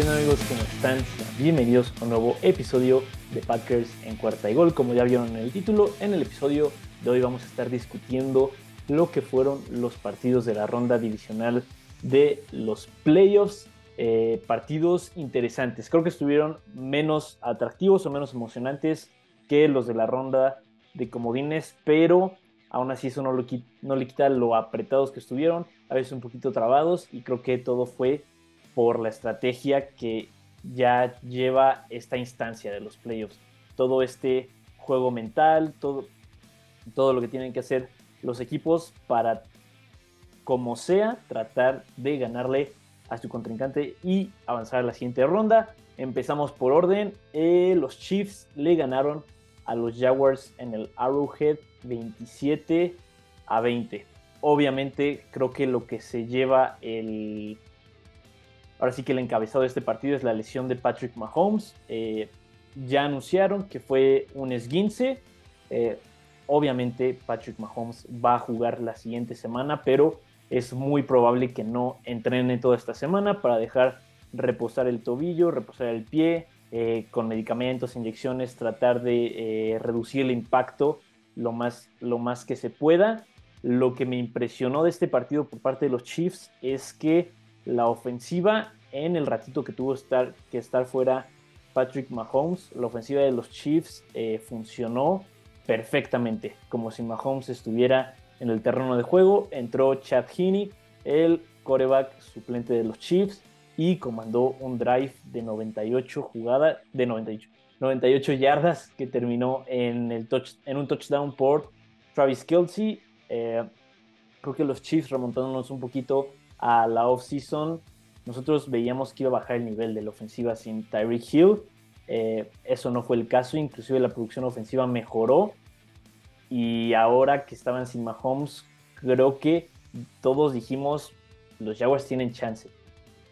¿Qué onda amigos? ¿Cómo están? Bienvenidos a un nuevo episodio de Packers en cuarta y gol. Como ya vieron en el título, en el episodio de hoy vamos a estar discutiendo lo que fueron los partidos de la ronda divisional de los playoffs. Eh, partidos interesantes. Creo que estuvieron menos atractivos o menos emocionantes que los de la ronda de comodines, pero aún así eso no, no le quita lo apretados que estuvieron, a veces un poquito trabados y creo que todo fue por la estrategia que ya lleva esta instancia de los playoffs. Todo este juego mental, todo, todo lo que tienen que hacer los equipos para, como sea, tratar de ganarle a su contrincante y avanzar a la siguiente ronda. Empezamos por orden. Eh, los Chiefs le ganaron a los Jaguars en el Arrowhead 27 a 20. Obviamente creo que lo que se lleva el Ahora sí que el encabezado de este partido es la lesión de Patrick Mahomes. Eh, ya anunciaron que fue un esguince. Eh, obviamente Patrick Mahomes va a jugar la siguiente semana, pero es muy probable que no entrene toda esta semana para dejar reposar el tobillo, reposar el pie, eh, con medicamentos, inyecciones, tratar de reducir el impacto lo más, lo más que se pueda. Lo que me impresionó de este partido por parte de los Chiefs es que la ofensiva en el ratito que tuvo que estar fuera Patrick Mahomes, la ofensiva de los Chiefs eh, funcionó perfectamente, como si Mahomes estuviera en el terreno de juego. Entró Chad Heaney, el coreback suplente de los Chiefs, y comandó un drive de 98 jugadas, de 98, 98 yardas que terminó en, el touch, en un touchdown por Travis Kelsey. Eh, creo que los Chiefs remontándonos un poquito a la offseason, nosotros veíamos que iba a bajar el nivel de la ofensiva sin Tyreek Hill. Eh, eso no fue el caso, inclusive la producción ofensiva mejoró. Y ahora que estaban sin Mahomes, creo que todos dijimos, los Jaguars tienen chance.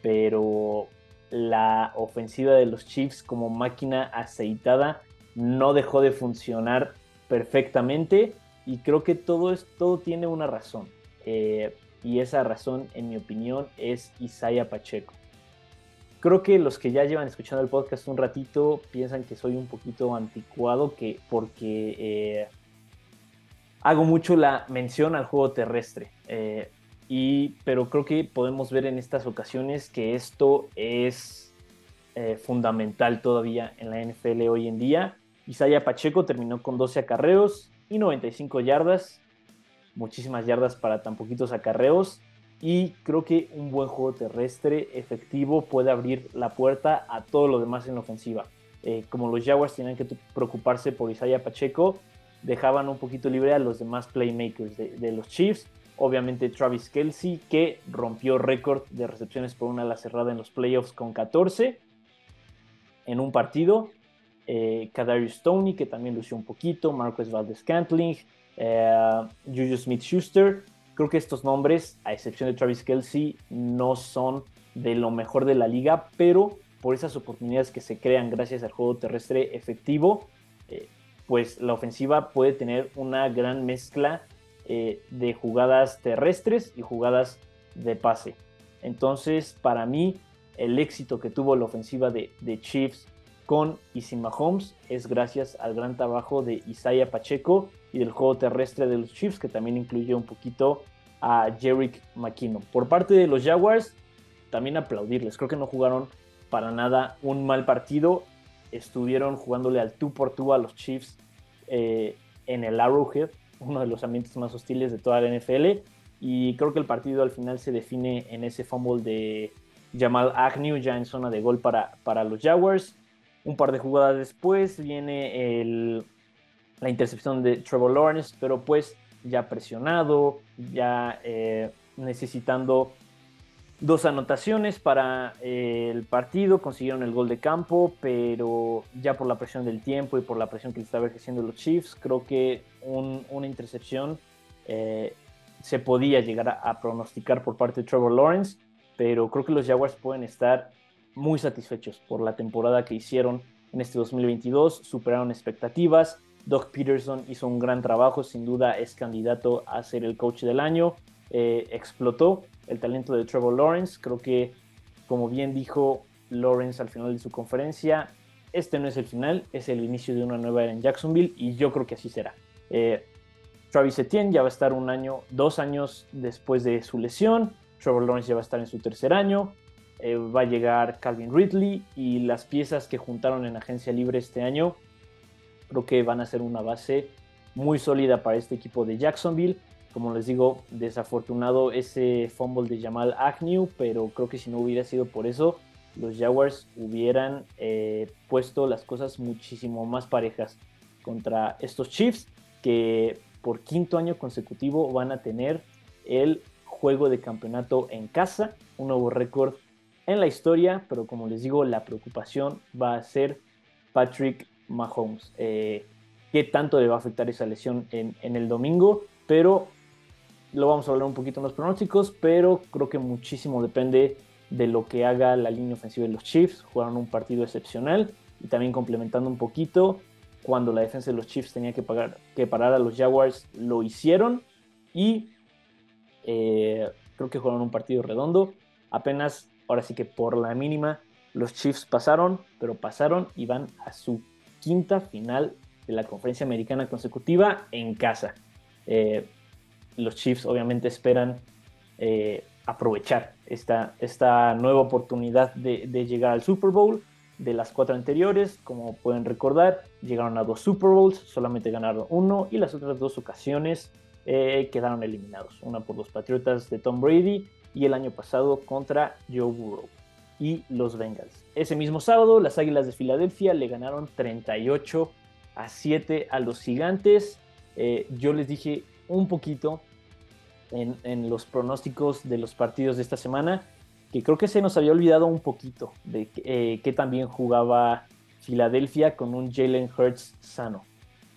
Pero la ofensiva de los Chiefs como máquina aceitada no dejó de funcionar perfectamente y creo que todo, es, todo tiene una razón. Eh, y esa razón, en mi opinión, es Isaiah Pacheco. Creo que los que ya llevan escuchando el podcast un ratito piensan que soy un poquito anticuado que, porque eh, hago mucho la mención al juego terrestre. Eh, y, pero creo que podemos ver en estas ocasiones que esto es eh, fundamental todavía en la NFL hoy en día. Isaiah Pacheco terminó con 12 acarreos y 95 yardas, muchísimas yardas para tan poquitos acarreos. Y creo que un buen juego terrestre efectivo puede abrir la puerta a todo lo demás en la ofensiva. Eh, como los Jaguars tenían que preocuparse por Isaiah Pacheco, dejaban un poquito libre a los demás playmakers de, los Chiefs. Obviamente Travis Kelsey, que rompió récord de recepciones por una ala cerrada en los playoffs con 14 en un partido. Eh, Kadarius Stoney, que también lució un poquito. Marcus Valdez Cantling, eh, Juju Smith Schuster. Creo que estos nombres, a excepción de Travis Kelsey, no son de lo mejor de la liga, pero por esas oportunidades que se crean gracias al juego terrestre efectivo, eh, pues la ofensiva puede tener una gran mezcla eh, de jugadas terrestres y jugadas de pase. Entonces, para mí, el éxito que tuvo la ofensiva de, Chiefs con y Mahomes es gracias al gran trabajo de Isaiah Pacheco y del juego terrestre de los Chiefs, que también incluye un poquito a Jerick McKinnon. Por parte de los Jaguars, también aplaudirles. Creo que no jugaron para nada un mal partido. Estuvieron jugándole al tú por tú a los Chiefs eh, en el Arrowhead, uno de los ambientes más hostiles de toda la NFL. Y creo que el partido al final se define en ese fumble de Jamal Agnew ya en zona de gol para, para los Jaguars. Un par de jugadas después viene el, la intercepción de Trevor Lawrence, pero pues ya presionado, ya eh, necesitando dos anotaciones para eh, el partido, consiguieron el gol de campo, pero ya por la presión del tiempo y por la presión que le estaba ejerciendo los Chiefs, creo que una intercepción eh, se podía llegar a, a, pronosticar por parte de Trevor Lawrence, pero creo que los Jaguars pueden estar muy satisfechos por la temporada que hicieron en este 2022, superaron expectativas, Doug Peterson hizo un gran trabajo, sin duda es candidato a ser el coach del año. Eh, explotó el talento de Trevor Lawrence. Creo que, como bien dijo Lawrence al final de su conferencia, este no es el final, es el inicio de una nueva era en Jacksonville y yo creo que así será. Eh, Travis Etienne ya va a estar un año, dos años después de su lesión. Trevor Lawrence ya va a estar en su tercer año. Eh, va a llegar Calvin Ridley y las piezas que juntaron en agencia libre este año creo que van a ser una base muy sólida para este equipo de Jacksonville. Como les digo, desafortunado ese fumble de Jamal Agnew, pero creo que si no hubiera sido por eso, los Jaguars hubieran eh, puesto las cosas muchísimo más parejas contra estos Chiefs que por quinto año consecutivo van a tener el juego de campeonato en casa, un nuevo récord en la historia, pero como les digo, la preocupación va a ser Patrick Mahomes. Eh, ¿Qué tanto le va a afectar esa lesión en, el domingo? Pero lo vamos a hablar un poquito en los pronósticos, pero creo que muchísimo depende de lo que haga la línea ofensiva de los Chiefs. Jugaron un partido excepcional y también complementando un poquito, cuando la defensa de los Chiefs tenía que, pagar, que parar a los Jaguars, lo hicieron y eh, creo que jugaron un partido redondo. Apenas, ahora sí que por la mínima, los Chiefs pasaron, pero pasaron y van a su quinta final de la conferencia americana consecutiva en casa. Eh, los Chiefs obviamente esperan eh, aprovechar esta, esta nueva oportunidad de, llegar al Super Bowl. De las cuatro anteriores, como pueden recordar, llegaron a dos Super Bowls, solamente ganaron uno y las otras dos ocasiones eh, quedaron eliminados. Una por los Patriotas de Tom Brady y el año pasado contra Joe Burrow y los Bengals. Ese mismo sábado, las Águilas de Filadelfia le ganaron 38 a 7 a los Gigantes. Eh, yo les dije un poquito en, los pronósticos de los partidos de esta semana, que creo que se nos había olvidado un poquito de eh, que también jugaba Filadelfia con un Jalen Hurts sano.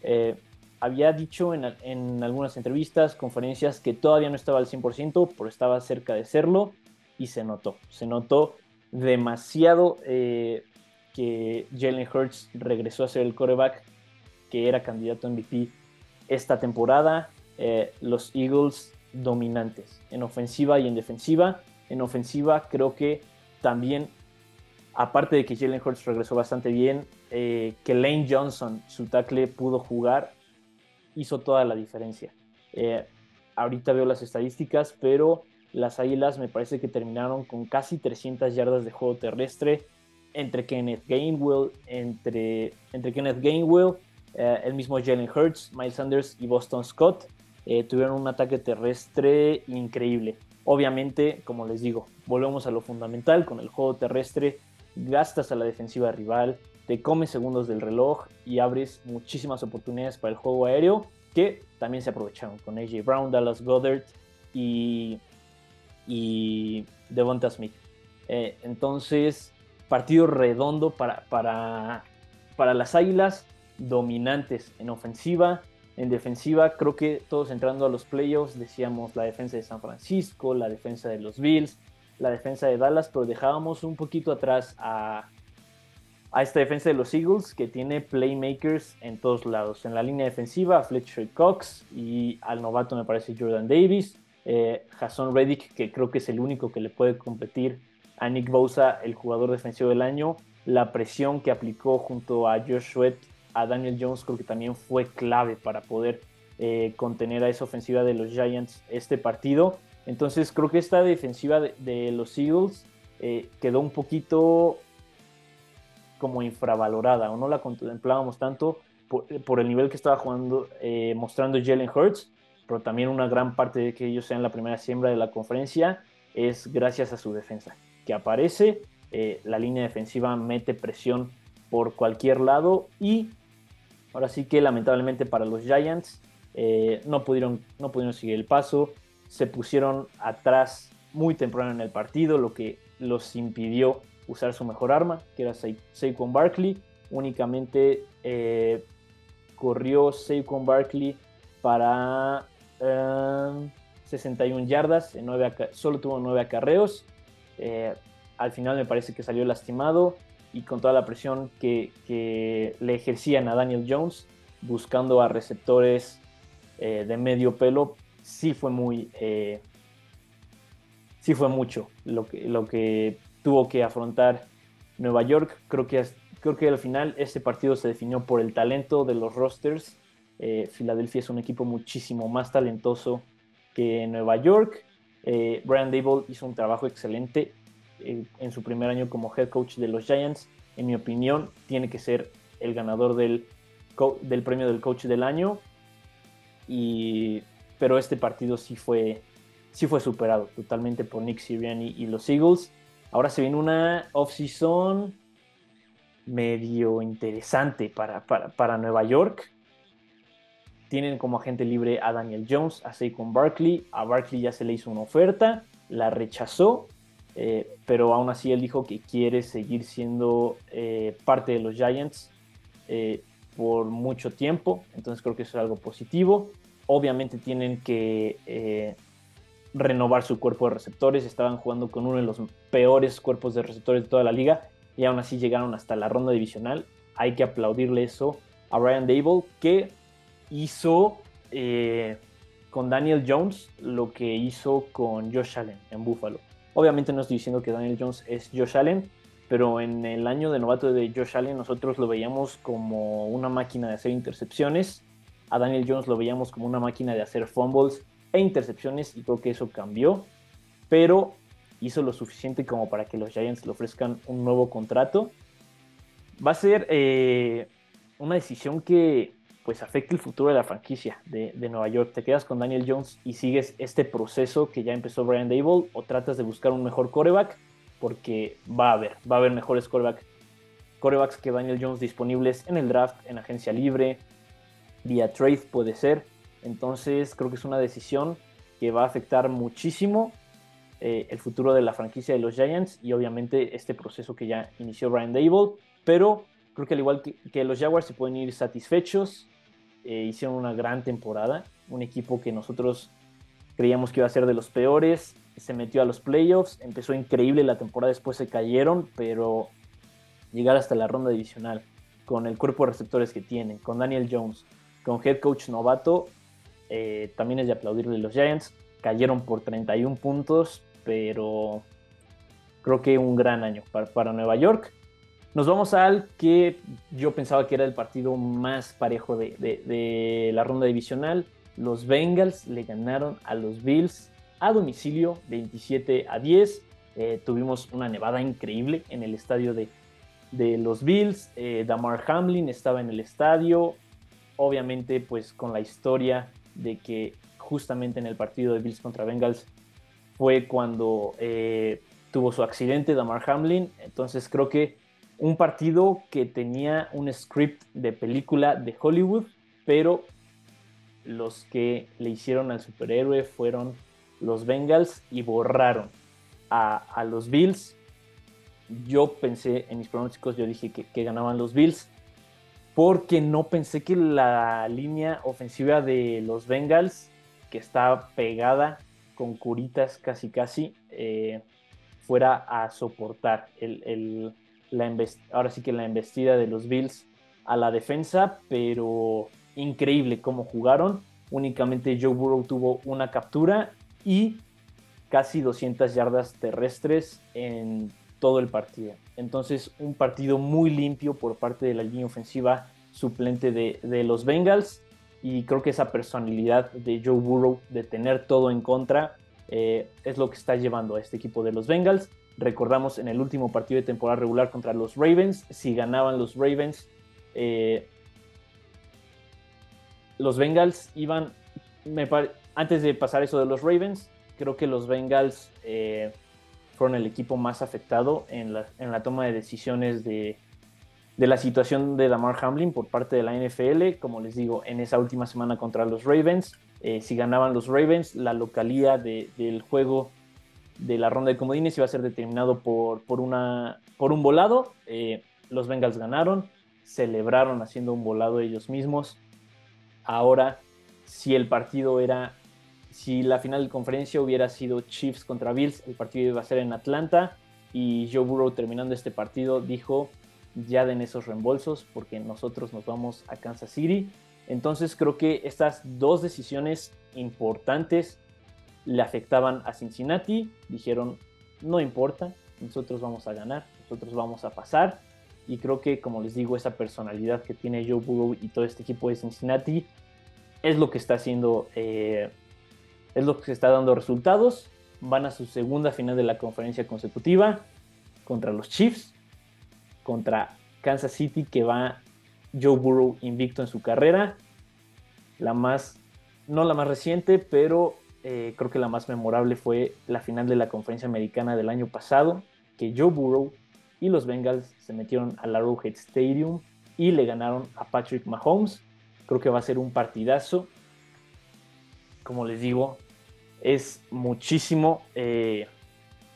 Eh, había dicho en, algunas entrevistas, conferencias, que todavía no estaba al 100%, pero estaba cerca de serlo y se notó. Se notó demasiado eh, que Jalen Hurts regresó a ser el coreback que era candidato a MVP esta temporada. los Eagles dominantes en ofensiva y en defensiva. En ofensiva creo que también, aparte de que Jalen Hurts regresó bastante bien, eh, que Lane Johnson, su tackle, pudo jugar, hizo toda la diferencia. Eh, ahorita veo las estadísticas, pero las Águilas me parece que terminaron con casi 300 yardas de juego terrestre entre Kenneth Gainwell, entre, entre Kenneth Gainwell, eh, el mismo Jalen Hurts, Miles Sanders y Boston Scott. Eh, tuvieron un ataque terrestre increíble. Obviamente, como les digo, volvemos a lo fundamental, con el juego terrestre gastas a la defensiva rival, te comes segundos del reloj y abres muchísimas oportunidades para el juego aéreo que también se aprovecharon con AJ Brown, Dallas Goddard y, y Devonta Smith. Eh, entonces, partido redondo para, para, para las Águilas, dominantes en ofensiva, en defensiva, creo que todos entrando a los playoffs decíamos la defensa de San Francisco, la defensa de los Bills, la defensa de Dallas, pero dejábamos un poquito atrás a, esta defensa de los Eagles que tiene playmakers en todos lados. En la línea defensiva, a Fletcher Cox y al novato me parece Jordan Davis. Eh, Jason Reddick, que creo que es el único que le puede competir a Nick Bosa, el jugador defensivo del año. La presión que aplicó junto a Josh Sweat a Daniel Jones creo que también fue clave para poder eh, contener a esa ofensiva de los Giants este partido. Entonces creo que esta defensiva de, los Eagles eh, quedó un poquito como infravalorada o no la contemplábamos tanto por, el nivel que estaba jugando, mostrando Jalen Hurts, pero también una gran parte de que ellos sean la primera siembra de la conferencia es gracias a su defensa, que aparece, la línea defensiva mete presión por cualquier lado y Ahora sí que lamentablemente para los Giants eh, no, pudieron, no pudieron seguir el paso, se pusieron atrás muy temprano en el partido, lo que los impidió usar su mejor arma, que era Saquon Barkley. Únicamente eh, corrió Saquon Barkley para 61 eh, yardas, en solo tuvo 9 acarreos. al final me parece que salió lastimado y con toda la presión que, le ejercían a Daniel Jones buscando a receptores eh, de medio pelo, sí fue muy... Eh, sí fue mucho lo que, lo que tuvo que afrontar Nueva York, creo que, creo que al final este partido se definió por el talento de los rosters. Eh, Filadelfia es un equipo muchísimo más talentoso que Nueva York. Eh, Brian Dable hizo un trabajo excelente eh, en su primer año como head coach de los Giants. En mi opinión, tiene que ser el ganador del, premio del coach del año. Y, pero este partido sí fue, sí fue superado totalmente por Nick Sirianni y los Eagles. Ahora se viene una off-season medio interesante para, para, Nueva York. Tienen como agente libre a Daniel Jones, a Saquon Barkley. A Barkley ya se le hizo una oferta, la rechazó, eh, pero aún así él dijo que quiere seguir siendo eh, parte de los Giants eh, por mucho tiempo. Entonces creo que eso es algo positivo. Obviamente tienen que renovar su cuerpo de receptores. Estaban jugando con uno de los peores cuerpos de receptores de toda la liga y aún así llegaron hasta la ronda divisional. Hay que aplaudirle eso a Ryan Dable que hizo eh, con Daniel Jones lo que hizo con Josh Allen en Buffalo. Obviamente no estoy diciendo que Daniel Jones es Josh Allen, pero en el año de novato de Josh Allen nosotros lo veíamos como una máquina de hacer intercepciones. A Daniel Jones lo veíamos como una máquina de hacer fumbles e intercepciones y creo que eso cambió, pero hizo lo suficiente como para que los Giants le ofrezcan un nuevo contrato. Va a ser eh, una decisión que pues afecte el futuro de la franquicia de, Nueva York. ¿Te quedas con Daniel Jones y sigues este proceso que ya empezó Brian Dable o tratas de buscar un mejor coreback? Porque va a haber, va a haber mejores coreback, corebacks que Daniel Jones disponibles en el draft, en agencia libre, vía trade puede ser. Entonces creo que es una decisión que va a afectar muchísimo eh, el futuro de la franquicia de los Giants y obviamente este proceso que ya inició Brian Dable. Pero creo que al igual que, los Jaguars se pueden ir satisfechos. Eh, hicieron una gran temporada. Un equipo que nosotros creíamos que iba a ser de los peores. Se metió a los playoffs. Empezó increíble la temporada. Después se cayeron. Pero llegar hasta la ronda divisional con el cuerpo de receptores que tienen, con Daniel Jones, con head coach novato, eh, también es de aplaudirle los Giants. Cayeron por 31 puntos, pero creo que un gran año para, Nueva York. Nos vamos al que yo pensaba que era el partido más parejo de, la ronda divisional. Los Bengals le ganaron a los Bills a domicilio 27 a 10. Eh, tuvimos una nevada increíble en el estadio de, los Bills. Eh, Damar Hamlin estaba en el estadio. Obviamente, pues con la historia de que justamente en el partido de Bills contra Bengals fue cuando eh, tuvo su accidente Damar Hamlin. Entonces creo que un partido que tenía un script de película de Hollywood, pero los que le hicieron al superhéroe fueron los Bengals y borraron a, los Bills. Yo pensé en mis pronósticos, yo dije que, que ganaban los Bills porque no pensé que la línea ofensiva de los Bengals, que está pegada con curitas casi casi, eh, fuera a soportar el, la ahora sí que la embestida de los Bills a la defensa, pero increíble cómo jugaron. Únicamente Joe Burrow tuvo una captura y casi 200 yardas terrestres en todo el partido. Entonces, un partido muy limpio por parte de la línea ofensiva suplente de, los Bengals. Y creo que esa personalidad de Joe Burrow de tener todo en contra eh, es lo que está llevando a este equipo de los Bengals. Recordamos en el último partido de temporada regular contra los Ravens, si ganaban los Ravens, eh, los Bengals iban, antes de pasar eso de los Ravens, creo que los Bengals eh, fueron el equipo más afectado en la, toma de decisiones de, la situación de Damar Hamlin por parte de la NFL. Como les digo, en esa última semana contra los Ravens, eh, si ganaban los Ravens, la localía del juego de la ronda de comodines iba a ser determinado por, por, una, por un volado. Eh, los Bengals ganaron, celebraron haciendo un volado ellos mismos. Ahora, si el partido era si la final de conferencia hubiera sido Chiefs contra Bills, el partido iba a ser en Atlanta y Joe Burrow terminando este partido dijo ya den esos reembolsos porque nosotros nos vamos a Kansas City. Entonces creo que estas dos decisiones importantes le afectaban a Cincinnati. Dijeron, no importa, nosotros vamos a ganar, nosotros vamos a pasar. Y creo que, como les digo, esa personalidad que tiene Joe Burrow y todo este equipo de Cincinnati es lo que está haciendo, eh, es lo que está dando resultados. Van a su segunda final de la conferencia consecutiva contra los Chiefs, contra Kansas City, que va Joe Burrow invicto en su carrera. La más, no la más reciente, pero eh, creo que la más memorable fue la final de la conferencia americana del año pasado, que Joe Burrow y los Bengals se metieron al Arrowhead Stadium y le ganaron a Patrick Mahomes. Creo que va a ser un partidazo. Como les digo, es muchísimo. Eh,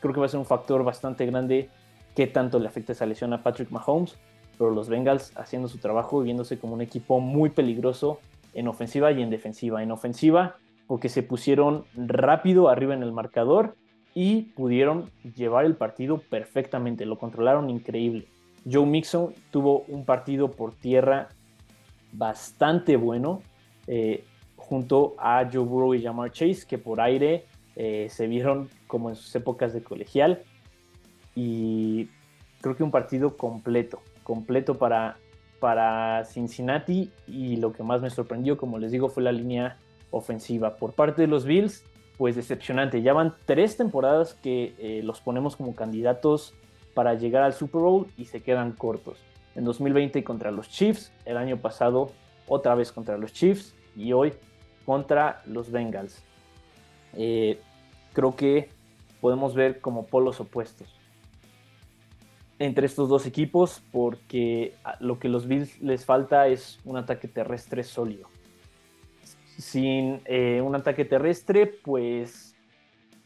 creo que va a ser un factor bastante grande que tanto le afecta esa lesión a Patrick Mahomes. Pero los Bengals haciendo su trabajo y viéndose como un equipo muy peligroso en ofensiva y en defensiva. En ofensiva, porque se pusieron rápido arriba en el marcador y pudieron llevar el partido perfectamente, lo controlaron increíble. Joe Mixon tuvo un partido por tierra bastante bueno, eh, junto a Joe Burrow y Jamar Chase, que por aire eh, se vieron como en sus épocas de colegial. Y creo que un partido completo, completo para, para Cincinnati. Y lo que más me sorprendió, como les digo, fue la línea ofensiva. Por parte de los Bills, pues decepcionante. Ya van tres temporadas que eh, los ponemos como candidatos para llegar al Super Bowl y se quedan cortos. En 2020 contra los Chiefs, el año pasado otra vez contra los Chiefs y hoy contra los Bengals. Eh, creo que podemos ver como polos opuestos entre estos dos equipos porque lo que los Bills les falta es un ataque terrestre sólido sin eh, un ataque terrestre, pues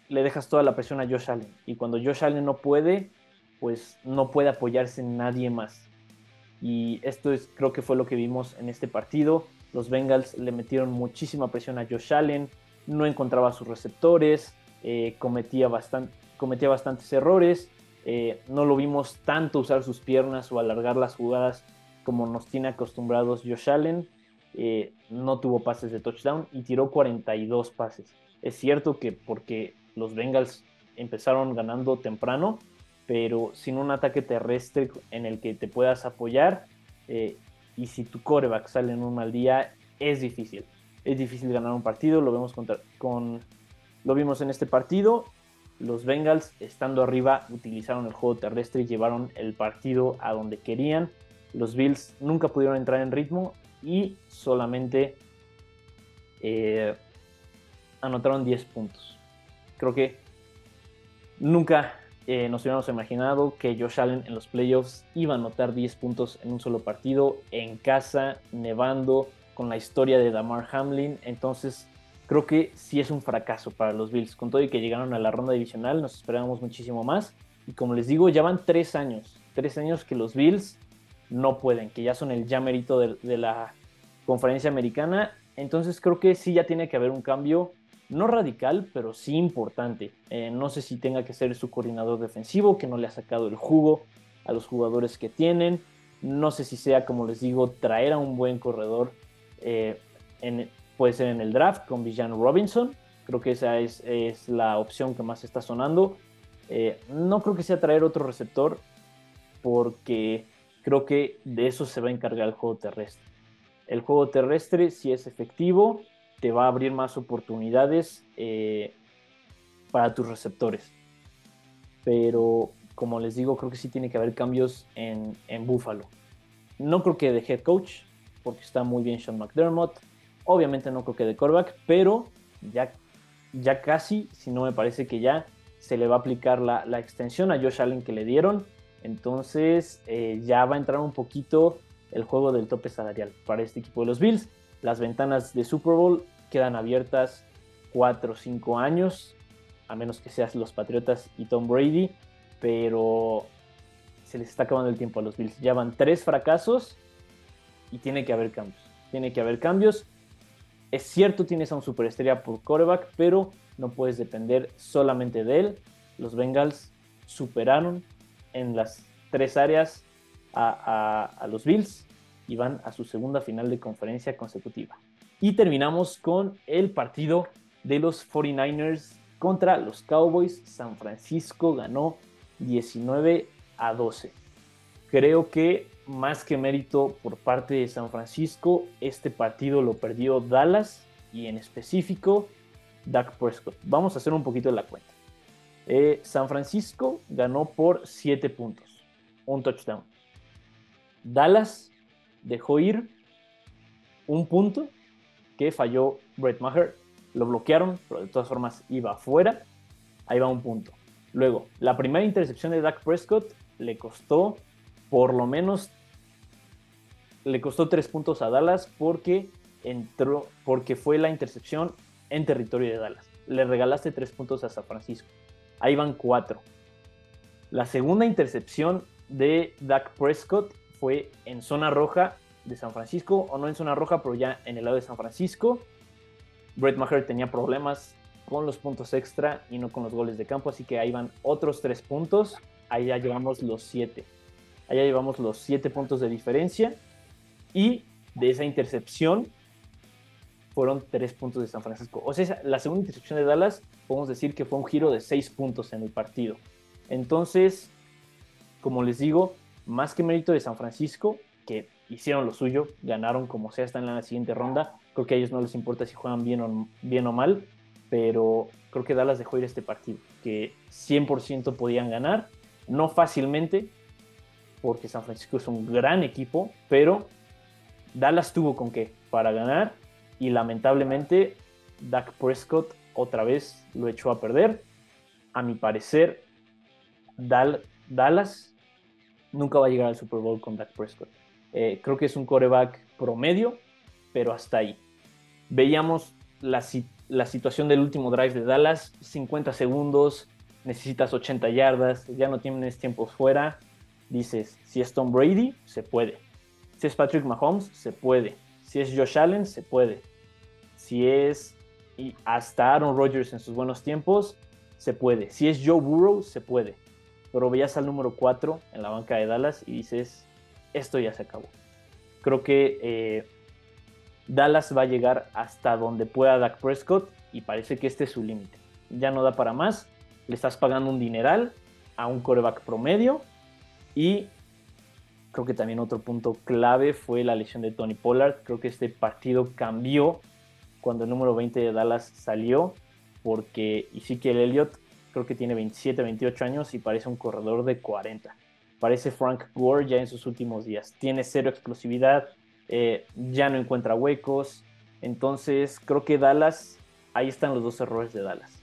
le dejas toda la presión a Josh Allen. Y cuando Josh Allen no puede, pues no puede apoyarse en nadie más. Y esto es, creo que fue lo que vimos en este partido. Los Bengals le metieron muchísima presión a Josh Allen, no encontraba sus receptores, eh, cometía, cometía bastantes errores. Eh, no lo vimos tanto usar sus piernas o alargar las jugadas como nos tiene acostumbrados Josh Allen. Eh, no tuvo pases de touchdown y tiró 42 pases. Es cierto que porque los Bengals empezaron ganando temprano, pero sin un ataque terrestre en el que te puedas apoyar eh, y si tu coreback sale en un mal día, es difícil. Es difícil ganar un partido, lo vemos con, lo vimos en este partido. Los Bengals, estando arriba, utilizaron el juego terrestre y llevaron el partido a donde querían. Los Bills nunca pudieron entrar en ritmo y solamente eh, anotaron 10 puntos. Creo que nunca eh, nos hubiéramos imaginado que Josh Allen en los playoffs iba a anotar 10 puntos en un solo partido, en casa, nevando, con la historia de Damar Hamlin. Entonces, creo que sí es un fracaso para los Bills. Con todo y que llegaron a la ronda divisional, nos esperábamos muchísimo más. Y como les digo, ya van 3 años. 3 años que los Bills no pueden, que ya son el ya merito de, la conferencia americana. Entonces creo que sí ya tiene que haber un cambio, no radical, pero sí importante. Eh, no sé si tenga que ser su coordinador defensivo, que no le ha sacado el jugo a los jugadores que tienen. No sé si sea, como les digo, traer a un buen corredor, eh, en, puede ser en el draft con Villan Robinson. Creo que esa es, la opción que más está sonando. Eh, no creo que sea traer otro receptor, porque creo que de eso se va a encargar el juego terrestre. El juego terrestre, si es efectivo, te va a abrir más oportunidades eh, para tus receptores. Pero, como les digo, creo que sí tiene que haber cambios en, en Buffalo. No creo que de head coach, porque está muy bien Sean McDermott. Obviamente no creo que de quarterback, pero ya, ya casi, si no me parece que ya se le va a aplicar la, la extensión a Josh Allen que le dieron entonces eh, ya va a entrar un poquito el juego del tope salarial para este equipo de los Bills. Las ventanas de Super Bowl quedan abiertas 4 o 5 años, a menos que seas los Patriotas y Tom Brady, pero se les está acabando el tiempo a los Bills. Ya van tres fracasos y tiene que haber cambios. Tiene que haber cambios. Es cierto, tienes a un superestrella por quarterback, pero no puedes depender solamente de él. Los Bengals superaron en las tres áreas a, los Bills y van a su segunda final de conferencia consecutiva. Y terminamos con el partido de los 49ers contra los Cowboys. San Francisco ganó 19 a 12. Creo que más que mérito por parte de San Francisco, este partido lo perdió Dallas y en específico Dak Prescott. Vamos a hacer un poquito de la cuenta. Eh, San Francisco ganó por 7 puntos, un touchdown. Dallas dejó ir un punto que falló Brett Maher. Lo bloquearon, pero de todas formas iba afuera. Ahí va un punto. Luego, la primera intercepción de Dak Prescott le costó por lo menos le costó tres puntos a Dallas porque entró, porque fue la intercepción en territorio de Dallas. Le regalaste tres puntos a San Francisco. Ahí van cuatro. La segunda intercepción de Dak Prescott fue en zona roja de San Francisco, o no en zona roja, pero ya en el lado de San Francisco. Brett Maher tenía problemas con los puntos extra y no con los goles de campo, así que ahí van otros tres puntos. Ahí ya llevamos los siete. Allá llevamos los siete puntos de diferencia. Y de esa intercepción fueron tres puntos de San Francisco. O sea, la segunda intercepción de Dallas, podemos decir que fue un giro de seis puntos en el partido. Entonces, como les digo, más que mérito de San Francisco, que hicieron lo suyo, ganaron como sea, están en la siguiente ronda. Creo que a ellos no les importa si juegan bien o, bien o mal, pero creo que Dallas dejó ir este partido, que 100% podían ganar, no fácilmente, porque San Francisco es un gran equipo, pero Dallas tuvo con qué para ganar y lamentablemente Dak Prescott otra vez lo echó a perder. A mi parecer, Dallas nunca va a llegar al Super Bowl con Dak Prescott. Eh, creo que es un coreback promedio, pero hasta ahí. Veíamos la, la situación del último drive de Dallas, 50 segundos, necesitas 80 yardas, ya no tienes tiempo fuera. Dices, si es Tom Brady, se puede si es Patrick Mahomes, se puede. Si es Josh Allen, se puede. Si es y hasta Aaron Rodgers en sus buenos tiempos, se puede. Si es Joe Burrow, se puede. Pero veías al número 4 en la banca de Dallas y dices, esto ya se acabó. Creo que eh, Dallas va a llegar hasta donde pueda Dak Prescott y parece que este es su límite. Ya no da para más. Le estás pagando un dineral a un coreback promedio y Creo que también otro punto clave fue la lesión de Tony Pollard. Creo que este partido cambió cuando el número 20 de Dallas salió, porque Ezekiel Elliott creo que tiene 27, 28 años y parece un corredor de 40. Parece Frank Gore ya en sus últimos días. Tiene cero explosividad, eh, ya no encuentra huecos. Entonces creo que Dallas, ahí están los dos errores de Dallas.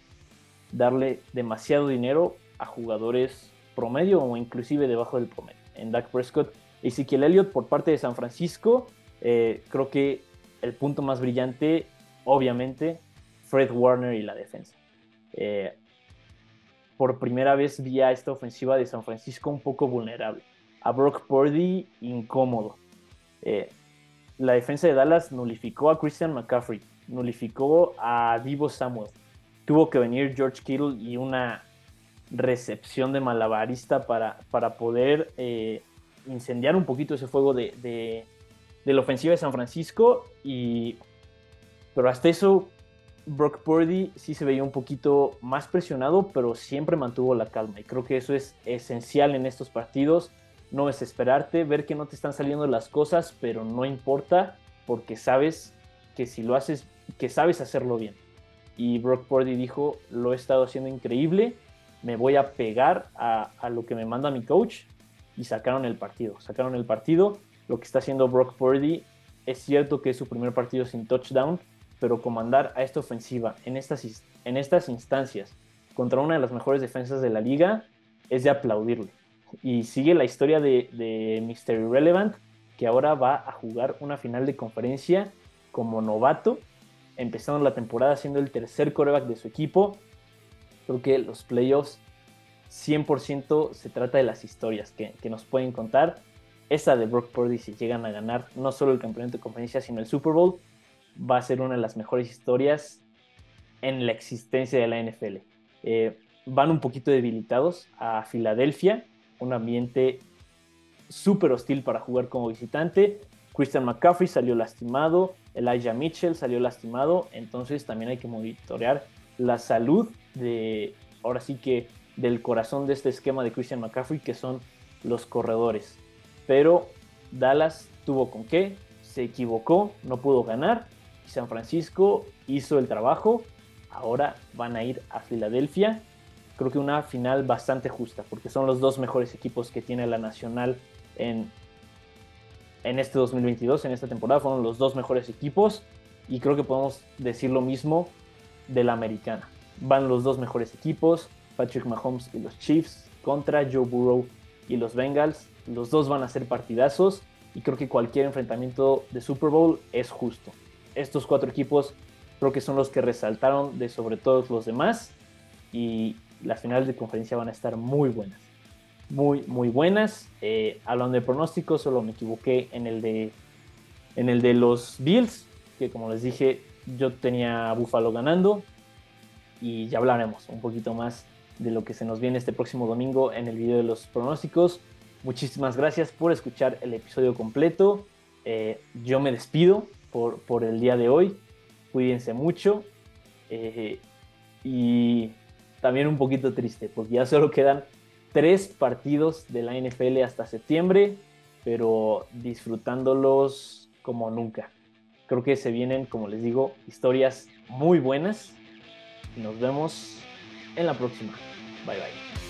Darle demasiado dinero a jugadores promedio o inclusive debajo del promedio en Dak Prescott. Ezekiel Elliott por parte de San Francisco, eh, creo que el punto más brillante, obviamente, Fred Warner y la defensa. Eh, por primera vez vi a esta ofensiva de San Francisco un poco vulnerable. A Brock Purdy incómodo. Eh, la defensa de Dallas nulificó a Christian McCaffrey, nulificó a Divo Samuel. Tuvo que venir George Kittle y una recepción de malabarista para, para poder eh, incendiar un poquito ese fuego de, de, la ofensiva de San Francisco. Y, pero hasta eso, Brock Purdy sí se veía un poquito más presionado, pero siempre mantuvo la calma. Y creo que eso es esencial en estos partidos. No desesperarte, ver que no te están saliendo las cosas, pero no importa, porque sabes que si lo haces, que sabes hacerlo bien. Y Brock Purdy dijo, lo he estado haciendo increíble, me voy a pegar a, lo que me manda mi coach y sacaron el partido. Sacaron el partido. Lo que está haciendo Brock Purdy es cierto que es su primer partido sin touchdown, pero comandar a esta ofensiva en estas, en estas instancias contra una de las mejores defensas de la liga es de aplaudirle. Y sigue la historia de, de Mr. Irrelevant, que ahora va a jugar una final de conferencia como novato, empezando la temporada siendo el tercer coreback de su equipo Creo que los playoffs 100% se trata de las historias que, nos pueden contar. Esa de Brock Purdy, si llegan a ganar no solo el campeonato de conferencia, sino el Super Bowl, va a ser una de las mejores historias en la existencia de la NFL. Eh, van un poquito debilitados a Filadelfia, un ambiente súper hostil para jugar como visitante. Christian McCaffrey salió lastimado, Elijah Mitchell salió lastimado, entonces también hay que monitorear la salud de, ahora sí que del corazón de este esquema de Christian McCaffrey, que son los corredores. Pero Dallas tuvo con qué, se equivocó, no pudo ganar San Francisco hizo el trabajo. Ahora van a ir a Filadelfia. Creo que una final bastante justa porque son los dos mejores equipos que tiene la Nacional en, en este 2022, en esta temporada. Fueron los dos mejores equipos y creo que podemos decir lo mismo de la americana. Van los dos mejores equipos, Patrick Mahomes y los Chiefs contra Joe Burrow y los Bengals. Los dos van a ser partidazos y creo que cualquier enfrentamiento de Super Bowl es justo. Estos cuatro equipos creo que son los que resaltaron de sobre todos los demás y las finales de conferencia van a estar muy buenas. Muy, muy buenas. Eh, hablando de pronósticos, solo me equivoqué en el de, en el de los Bills, que como les dije, yo tenía a Buffalo ganando y ya hablaremos un poquito más de lo que se nos viene este próximo domingo en el video de los pronósticos. Muchísimas gracias por escuchar el episodio completo. Eh, yo me despido por, por, el día de hoy. Cuídense mucho. Eh, y también un poquito triste, porque ya solo quedan tres partidos de la NFL hasta septiembre, pero disfrutándolos como nunca. Creo que se vienen, como les digo, historias muy buenas. Nos vemos en la próxima. Bye bye.